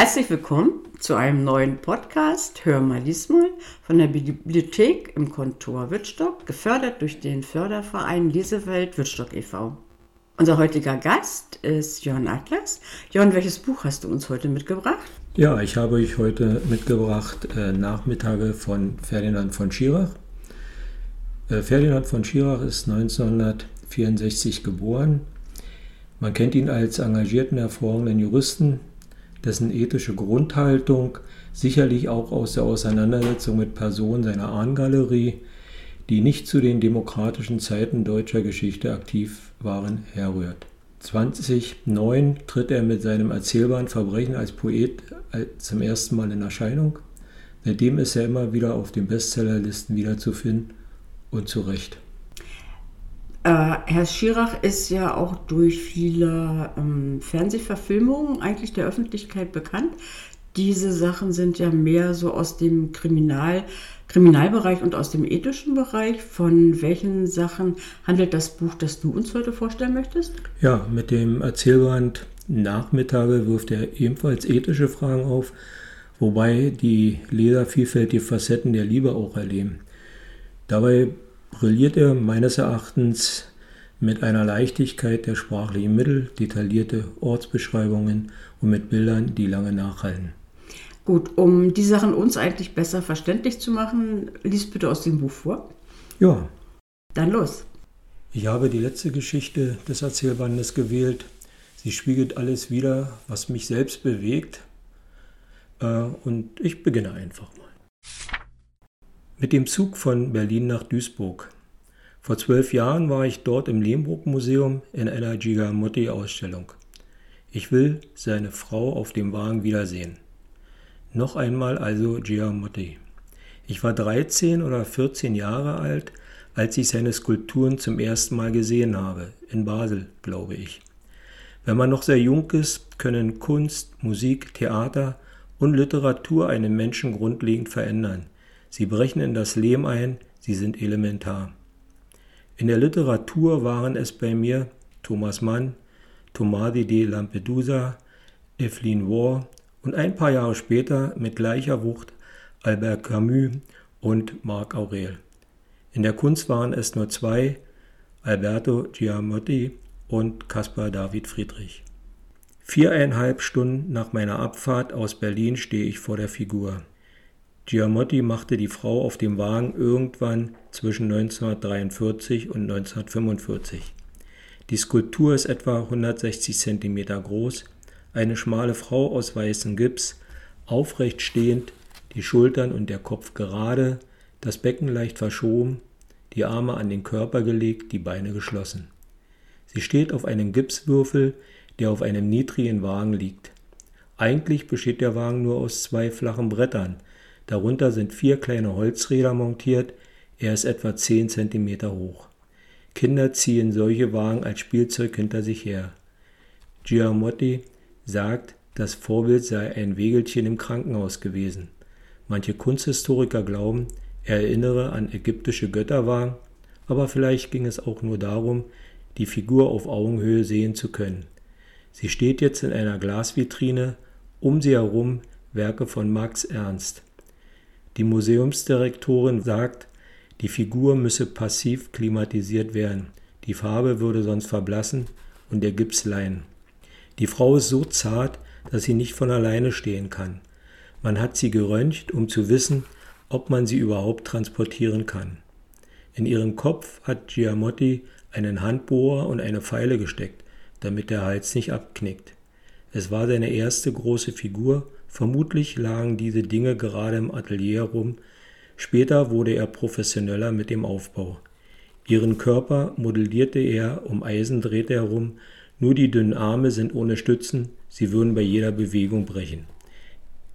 Herzlich willkommen zu einem neuen Podcast Hör mal diesmal von der Bibliothek im Kontor Wittstock, gefördert durch den Förderverein Lesewelt Wittstock e.V. Unser heutiger Gast ist Jörn Atlas. Jörn, welches Buch hast du uns heute mitgebracht? Ja, ich habe euch heute mitgebracht äh, Nachmittage von Ferdinand von Schirach. Äh, Ferdinand von Schirach ist 1964 geboren. Man kennt ihn als engagierten, hervorragenden Juristen, dessen ethische Grundhaltung sicherlich auch aus der Auseinandersetzung mit Personen seiner Ahnengalerie, die nicht zu den demokratischen Zeiten deutscher Geschichte aktiv waren, herrührt. 2009 tritt er mit seinem Erzählband Verbrechen als Poet zum ersten Mal in Erscheinung. Seitdem ist er immer wieder auf den Bestsellerlisten wiederzufinden und zu Recht. Äh, Herr Schirach ist ja auch durch viele ähm, Fernsehverfilmungen eigentlich der Öffentlichkeit bekannt. Diese Sachen sind ja mehr so aus dem Kriminal, Kriminalbereich und aus dem ethischen Bereich. Von welchen Sachen handelt das Buch, das du uns heute vorstellen möchtest? Ja, mit dem Erzählband Nachmittage wirft er ebenfalls ethische Fragen auf, wobei die Leser vielfältige Facetten der Liebe auch erleben. Dabei brilliert er meines Erachtens mit einer Leichtigkeit der sprachlichen Mittel, detaillierte Ortsbeschreibungen und mit Bildern, die lange nachhallen. Gut, um die Sachen uns eigentlich besser verständlich zu machen, lies bitte aus dem Buch vor. Ja. Dann los. Ich habe die letzte Geschichte des Erzählbandes gewählt. Sie spiegelt alles wider, was mich selbst bewegt. Äh, und ich beginne einfach mal. Mit dem Zug von Berlin nach Duisburg. Vor zwölf Jahren war ich dort im Lehmbruck-Museum in einer Gigamotti-Ausstellung. Ich will seine Frau auf dem Wagen wiedersehen. Noch einmal also Giamotti. Ich war 13 oder 14 Jahre alt, als ich seine Skulpturen zum ersten Mal gesehen habe, in Basel, glaube ich. Wenn man noch sehr jung ist, können Kunst, Musik, Theater und Literatur einen Menschen grundlegend verändern – Sie brechen in das Leben ein, sie sind elementar. In der Literatur waren es bei mir Thomas Mann, Tomadi de Lampedusa, Evelyn Waugh und ein paar Jahre später mit gleicher Wucht Albert Camus und Marc Aurel. In der Kunst waren es nur zwei, Alberto Giamotti und Caspar David Friedrich. Viereinhalb Stunden nach meiner Abfahrt aus Berlin stehe ich vor der Figur. Giamotti machte die Frau auf dem Wagen irgendwann zwischen 1943 und 1945. Die Skulptur ist etwa 160 cm groß, eine schmale Frau aus weißem Gips, aufrecht stehend, die Schultern und der Kopf gerade, das Becken leicht verschoben, die Arme an den Körper gelegt, die Beine geschlossen. Sie steht auf einem Gipswürfel, der auf einem niedrigen Wagen liegt. Eigentlich besteht der Wagen nur aus zwei flachen Brettern, Darunter sind vier kleine Holzräder montiert, er ist etwa 10 cm hoch. Kinder ziehen solche Wagen als Spielzeug hinter sich her. Giamotti sagt, das Vorbild sei ein Wägelchen im Krankenhaus gewesen. Manche Kunsthistoriker glauben, er erinnere an ägyptische Götterwagen, aber vielleicht ging es auch nur darum, die Figur auf Augenhöhe sehen zu können. Sie steht jetzt in einer Glasvitrine, um sie herum Werke von Max Ernst. Die Museumsdirektorin sagt, die Figur müsse passiv klimatisiert werden, die Farbe würde sonst verblassen und der Gips leihen. Die Frau ist so zart, dass sie nicht von alleine stehen kann. Man hat sie geröntgt, um zu wissen, ob man sie überhaupt transportieren kann. In ihren Kopf hat Giamotti einen Handbohrer und eine Pfeile gesteckt, damit der Hals nicht abknickt. Es war seine erste große Figur Vermutlich lagen diese Dinge gerade im Atelier rum, später wurde er professioneller mit dem Aufbau. Ihren Körper modellierte er, um Eisen drehte er herum, nur die dünnen Arme sind ohne Stützen, sie würden bei jeder Bewegung brechen.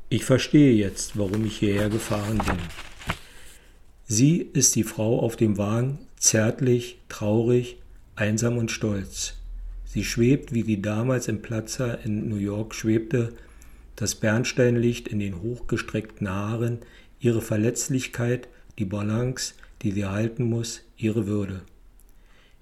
Ich verstehe jetzt, warum ich hierher gefahren bin. Sie ist die Frau auf dem Wagen, zärtlich, traurig, einsam und stolz. Sie schwebt, wie sie damals im Platzer in New York schwebte, das Bernsteinlicht in den hochgestreckten Haaren, ihre Verletzlichkeit, die Balance, die sie halten muss, ihre Würde.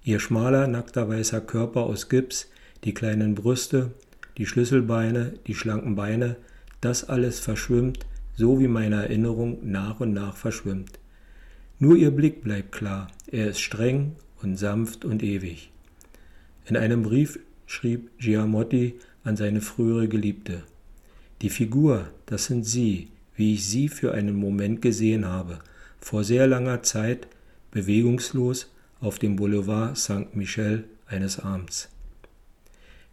Ihr schmaler, nackter weißer Körper aus Gips, die kleinen Brüste, die Schlüsselbeine, die schlanken Beine, das alles verschwimmt, so wie meine Erinnerung nach und nach verschwimmt. Nur ihr Blick bleibt klar, er ist streng und sanft und ewig. In einem Brief schrieb Giamotti an seine frühere Geliebte. Die Figur, das sind Sie, wie ich Sie für einen Moment gesehen habe, vor sehr langer Zeit, bewegungslos auf dem Boulevard Saint-Michel eines Abends.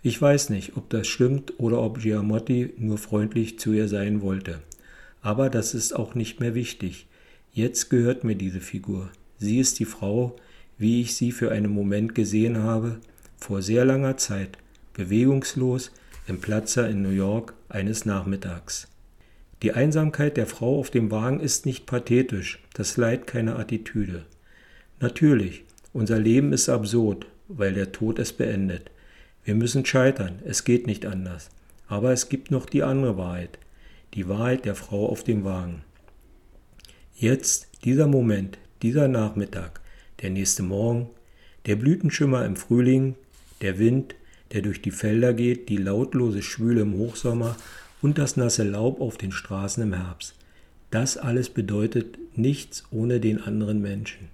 Ich weiß nicht, ob das stimmt oder ob Giamotti nur freundlich zu ihr sein wollte. Aber das ist auch nicht mehr wichtig. Jetzt gehört mir diese Figur. Sie ist die Frau, wie ich sie für einen Moment gesehen habe, vor sehr langer Zeit, bewegungslos im Platzer in New York eines Nachmittags. Die Einsamkeit der Frau auf dem Wagen ist nicht pathetisch, das Leid keine Attitüde. Natürlich, unser Leben ist absurd, weil der Tod es beendet. Wir müssen scheitern, es geht nicht anders. Aber es gibt noch die andere Wahrheit, die Wahrheit der Frau auf dem Wagen. Jetzt, dieser Moment, dieser Nachmittag, der nächste Morgen, der Blütenschimmer im Frühling, der Wind, der durch die Felder geht, die lautlose Schwüle im Hochsommer und das nasse Laub auf den Straßen im Herbst. Das alles bedeutet nichts ohne den anderen Menschen.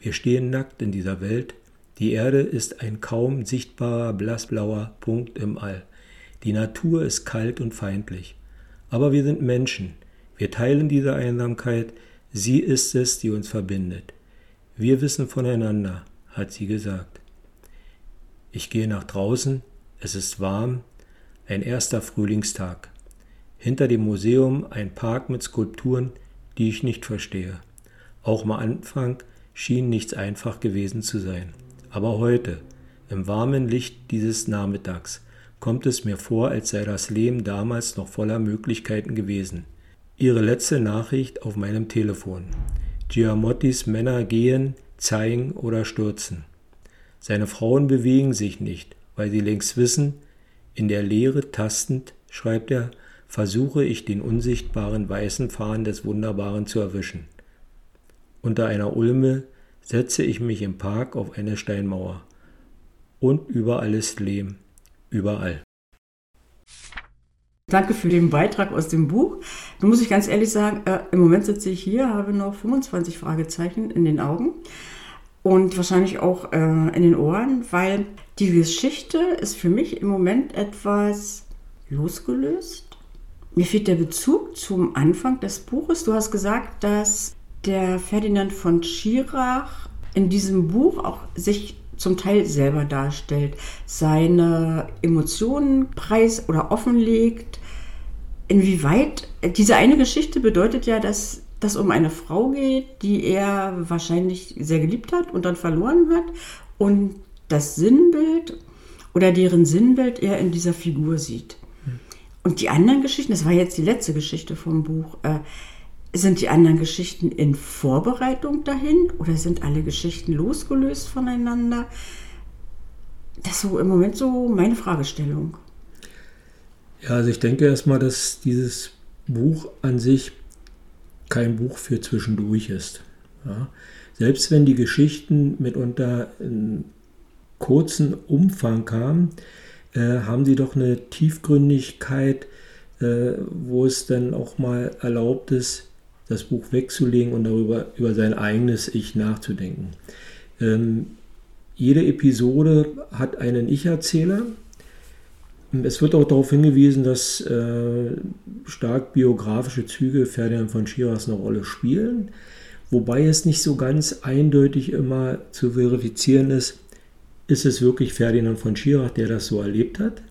Wir stehen nackt in dieser Welt. Die Erde ist ein kaum sichtbarer blassblauer Punkt im All. Die Natur ist kalt und feindlich. Aber wir sind Menschen. Wir teilen diese Einsamkeit. Sie ist es, die uns verbindet. Wir wissen voneinander, hat sie gesagt. Ich gehe nach draußen, es ist warm, ein erster Frühlingstag. Hinter dem Museum ein Park mit Skulpturen, die ich nicht verstehe. Auch am Anfang schien nichts einfach gewesen zu sein. Aber heute, im warmen Licht dieses Nachmittags, kommt es mir vor, als sei das Leben damals noch voller Möglichkeiten gewesen. Ihre letzte Nachricht auf meinem Telefon. Giamottis Männer gehen, zeigen oder stürzen. Seine Frauen bewegen sich nicht, weil sie längst wissen, in der Leere tastend, schreibt er, versuche ich den unsichtbaren weißen Faden des Wunderbaren zu erwischen. Unter einer Ulme setze ich mich im Park auf eine Steinmauer. Und überall ist Lehm. Überall. Danke für den Beitrag aus dem Buch. Nun muss ich ganz ehrlich sagen, äh, im Moment sitze ich hier, habe noch 25 Fragezeichen in den Augen und wahrscheinlich auch äh, in den Ohren, weil die Geschichte ist für mich im Moment etwas losgelöst. Mir fehlt der Bezug zum Anfang des Buches. Du hast gesagt, dass der Ferdinand von Schirach in diesem Buch auch sich zum Teil selber darstellt, seine Emotionen preis oder offenlegt. Inwieweit diese eine Geschichte bedeutet ja, dass das um eine Frau geht, die er wahrscheinlich sehr geliebt hat und dann verloren hat und das Sinnbild oder deren Sinnbild er in dieser Figur sieht. Und die anderen Geschichten, das war jetzt die letzte Geschichte vom Buch, äh, sind die anderen Geschichten in Vorbereitung dahin oder sind alle Geschichten losgelöst voneinander? Das ist so im Moment so meine Fragestellung. Ja, also ich denke erstmal, dass dieses Buch an sich kein Buch für zwischendurch ist. Ja. Selbst wenn die Geschichten mitunter in kurzen Umfang kamen, äh, haben sie doch eine Tiefgründigkeit, äh, wo es dann auch mal erlaubt ist, das Buch wegzulegen und darüber über sein eigenes Ich nachzudenken. Ähm, jede Episode hat einen Ich-Erzähler, es wird auch darauf hingewiesen, dass äh, stark biografische Züge Ferdinand von Schirachs eine Rolle spielen, wobei es nicht so ganz eindeutig immer zu verifizieren ist, ist es wirklich Ferdinand von Schirach, der das so erlebt hat.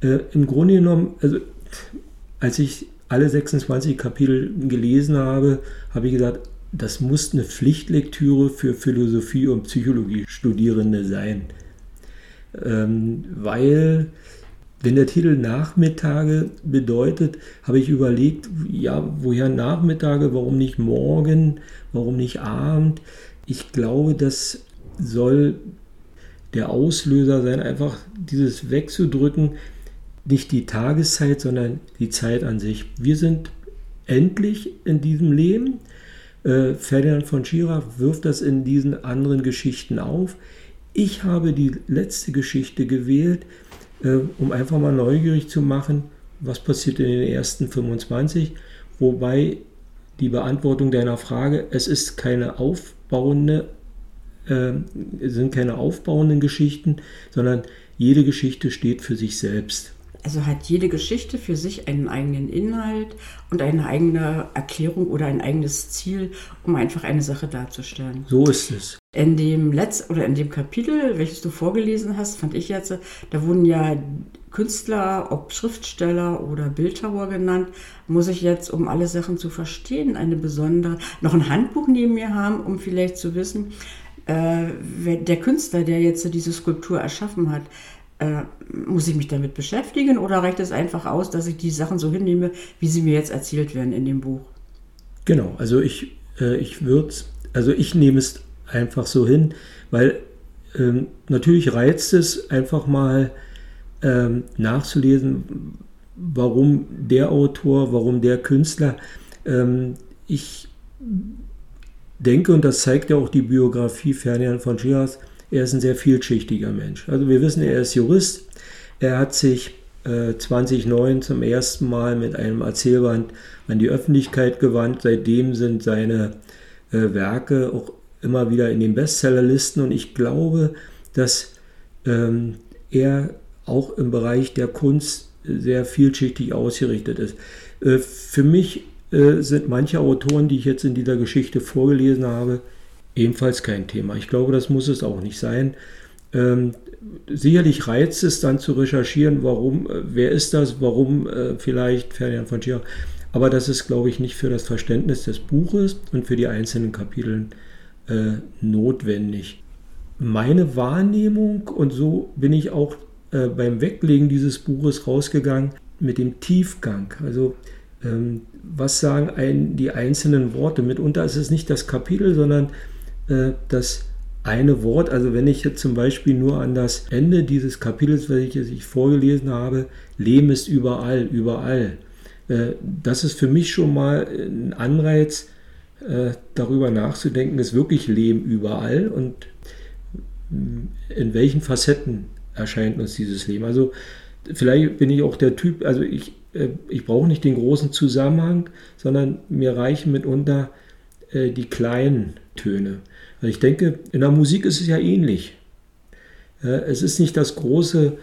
Äh, Im Grunde genommen, also als ich alle 26 Kapitel gelesen habe, habe ich gesagt, das muss eine Pflichtlektüre für Philosophie und Psychologie Studierende sein. Ähm, weil wenn der Titel Nachmittage bedeutet, habe ich überlegt, ja, woher Nachmittage, warum nicht morgen, warum nicht Abend? Ich glaube, das soll der Auslöser sein, einfach dieses wegzudrücken, nicht die Tageszeit, sondern die Zeit an sich. Wir sind endlich in diesem Leben. Äh, Ferdinand von Schirach wirft das in diesen anderen Geschichten auf. Ich habe die letzte Geschichte gewählt, äh, um einfach mal neugierig zu machen, was passiert in den ersten 25, wobei die Beantwortung deiner Frage, es ist keine aufbauende, äh, sind keine aufbauenden Geschichten, sondern jede Geschichte steht für sich selbst. Also hat jede Geschichte für sich einen eigenen Inhalt und eine eigene Erklärung oder ein eigenes Ziel, um einfach eine Sache darzustellen. So ist es. In dem Letz oder in dem Kapitel, welches du vorgelesen hast, fand ich jetzt, da wurden ja Künstler, ob Schriftsteller oder Bildhauer genannt, muss ich jetzt, um alle Sachen zu verstehen, eine besondere, noch ein Handbuch neben mir haben, um vielleicht zu wissen, äh, der Künstler, der jetzt diese Skulptur erschaffen hat, äh, muss ich mich damit beschäftigen oder reicht es einfach aus, dass ich die Sachen so hinnehme, wie sie mir jetzt erzählt werden in dem Buch? Genau, also ich, äh, ich würde also ich nehme es einfach so hin, weil ähm, natürlich reizt es einfach mal ähm, nachzulesen, warum der Autor, warum der Künstler. Ähm, ich denke, und das zeigt ja auch die Biografie Ferdinand von Schirach, er ist ein sehr vielschichtiger Mensch. Also wir wissen, er ist Jurist. Er hat sich äh, 2009 zum ersten Mal mit einem Erzählband an die Öffentlichkeit gewandt. Seitdem sind seine äh, Werke auch immer wieder in den Bestsellerlisten und ich glaube, dass ähm, er auch im Bereich der Kunst sehr vielschichtig ausgerichtet ist. Äh, für mich äh, sind manche Autoren, die ich jetzt in dieser Geschichte vorgelesen habe, ebenfalls kein Thema. Ich glaube, das muss es auch nicht sein. Ähm, sicherlich reizt es dann zu recherchieren, warum, äh, wer ist das, warum äh, vielleicht Ferdinand von Schirach. Aber das ist, glaube ich, nicht für das Verständnis des Buches und für die einzelnen Kapiteln äh, notwendig. Meine Wahrnehmung, und so bin ich auch äh, beim Weglegen dieses Buches rausgegangen, mit dem Tiefgang. Also ähm, was sagen ein, die einzelnen Worte? Mitunter ist es nicht das Kapitel, sondern äh, das eine Wort, also wenn ich jetzt zum Beispiel nur an das Ende dieses Kapitels, welches ich vorgelesen habe, Leben ist überall, überall. Äh, das ist für mich schon mal ein Anreiz, äh, darüber nachzudenken, ist wirklich Leben überall und in welchen Facetten erscheint uns dieses Leben. Also vielleicht bin ich auch der Typ, also ich, ich brauche nicht den großen Zusammenhang, sondern mir reichen mitunter die kleinen Töne. Also ich denke, in der Musik ist es ja ähnlich. Es ist nicht das große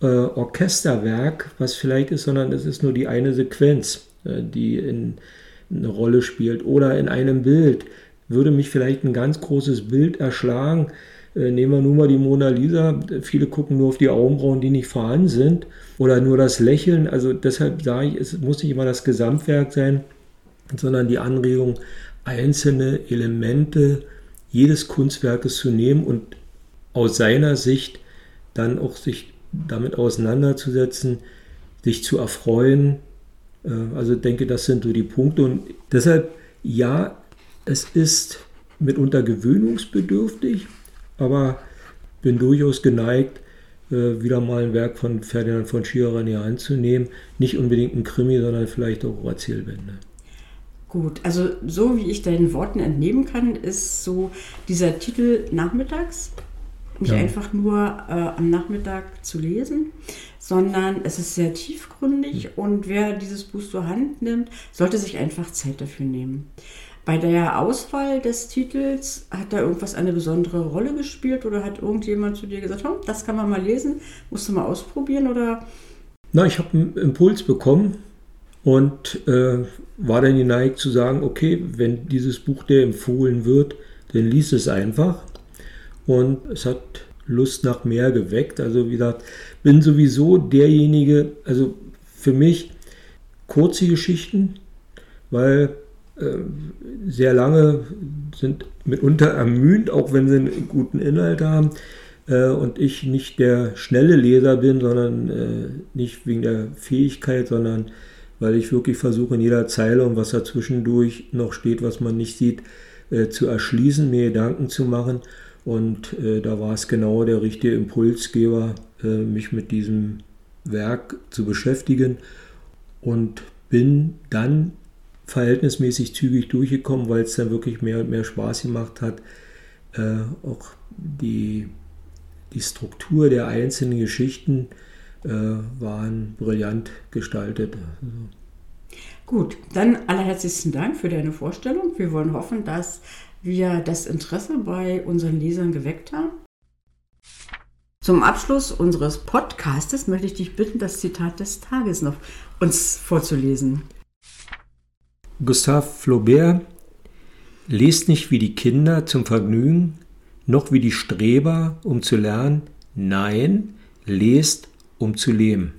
äh, Orchesterwerk, was vielleicht ist, sondern es ist nur die eine Sequenz, äh, die in, eine Rolle spielt. Oder in einem Bild würde mich vielleicht ein ganz großes Bild erschlagen. Äh, nehmen wir nun mal die Mona Lisa. Viele gucken nur auf die Augenbrauen, die nicht vorhanden sind. Oder nur das Lächeln. Also deshalb sage ich, es muss nicht immer das Gesamtwerk sein, sondern die Anregung, einzelne Elemente jedes Kunstwerkes zu nehmen und aus seiner Sicht dann auch sich damit auseinanderzusetzen, sich zu erfreuen. Äh, also denke, das sind so die Punkte. Und deshalb, ja, es ist mitunter gewöhnungsbedürftig, aber bin durchaus geneigt, äh, wieder mal ein Werk von Ferdinand von Schirach in die Hand zu nehmen. Nicht unbedingt ein Krimi, sondern vielleicht auch Erzählbände. Gut, also so wie ich deinen Worten entnehmen kann, ist so dieser Titel nachmittags nicht ja. einfach nur äh, am Nachmittag zu lesen, sondern es ist sehr tiefgründig mhm. und wer dieses Buch zur Hand nimmt, sollte sich einfach Zeit dafür nehmen. Bei der Auswahl des Titels hat da irgendwas eine besondere Rolle gespielt oder hat irgendjemand zu dir gesagt, oh, das kann man mal lesen, musst du mal ausprobieren oder? Na, ich habe einen Impuls bekommen und äh, war dann geneigt zu sagen, okay, wenn dieses Buch dir empfohlen wird, dann lies es einfach. Und es hat Lust nach mehr geweckt. Also wie gesagt, bin sowieso derjenige, also für mich kurze Geschichten, weil äh, sehr lange sind mitunter ermüdend, auch wenn sie einen guten Inhalt haben. Äh, und ich nicht der schnelle Leser bin, sondern äh, nicht wegen der Fähigkeit, sondern weil ich wirklich versuche, in jeder Zeile und was dazwischendurch noch steht, was man nicht sieht, äh, zu erschließen, mir Gedanken zu machen. Und äh, da war es genau der richtige Impulsgeber, äh, mich mit diesem Werk zu beschäftigen und bin dann verhältnismäßig zügig durchgekommen, weil es dann wirklich mehr und mehr Spaß gemacht hat, äh, auch die, die Struktur der einzelnen Geschichten äh, waren brillant gestaltet. Gut, dann allerherzlichsten Dank für deine Vorstellung. Wir wollen hoffen, dass wir das Interesse bei unseren Lesern geweckt haben. Zum Abschluss unseres Podcastes möchte ich dich bitten, das Zitat des Tages noch uns vorzulesen. Gustave Flaubert Lest nicht wie die Kinder zum Vergnügen, noch wie die Streber, um zu lernen. Nein, lest, um zu leben.